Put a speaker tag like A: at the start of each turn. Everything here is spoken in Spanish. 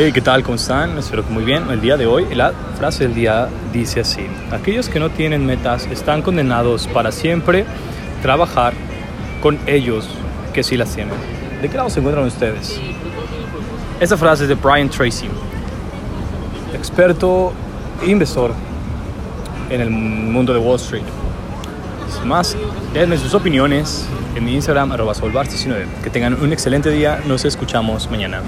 A: Hey, ¿qué tal? ¿Cómo están? Espero que muy bien. El día de hoy, la frase del día dice así. Aquellos que no tienen metas están condenados para siempre trabajar con ellos que sí las tienen. ¿De qué lado se encuentran ustedes? Esta frase es de Brian Tracy, experto e inversor en el mundo de Wall Street. Sin más, denme sus opiniones en mi Instagram, arroba solvar19. Que tengan un excelente día. Nos escuchamos mañana.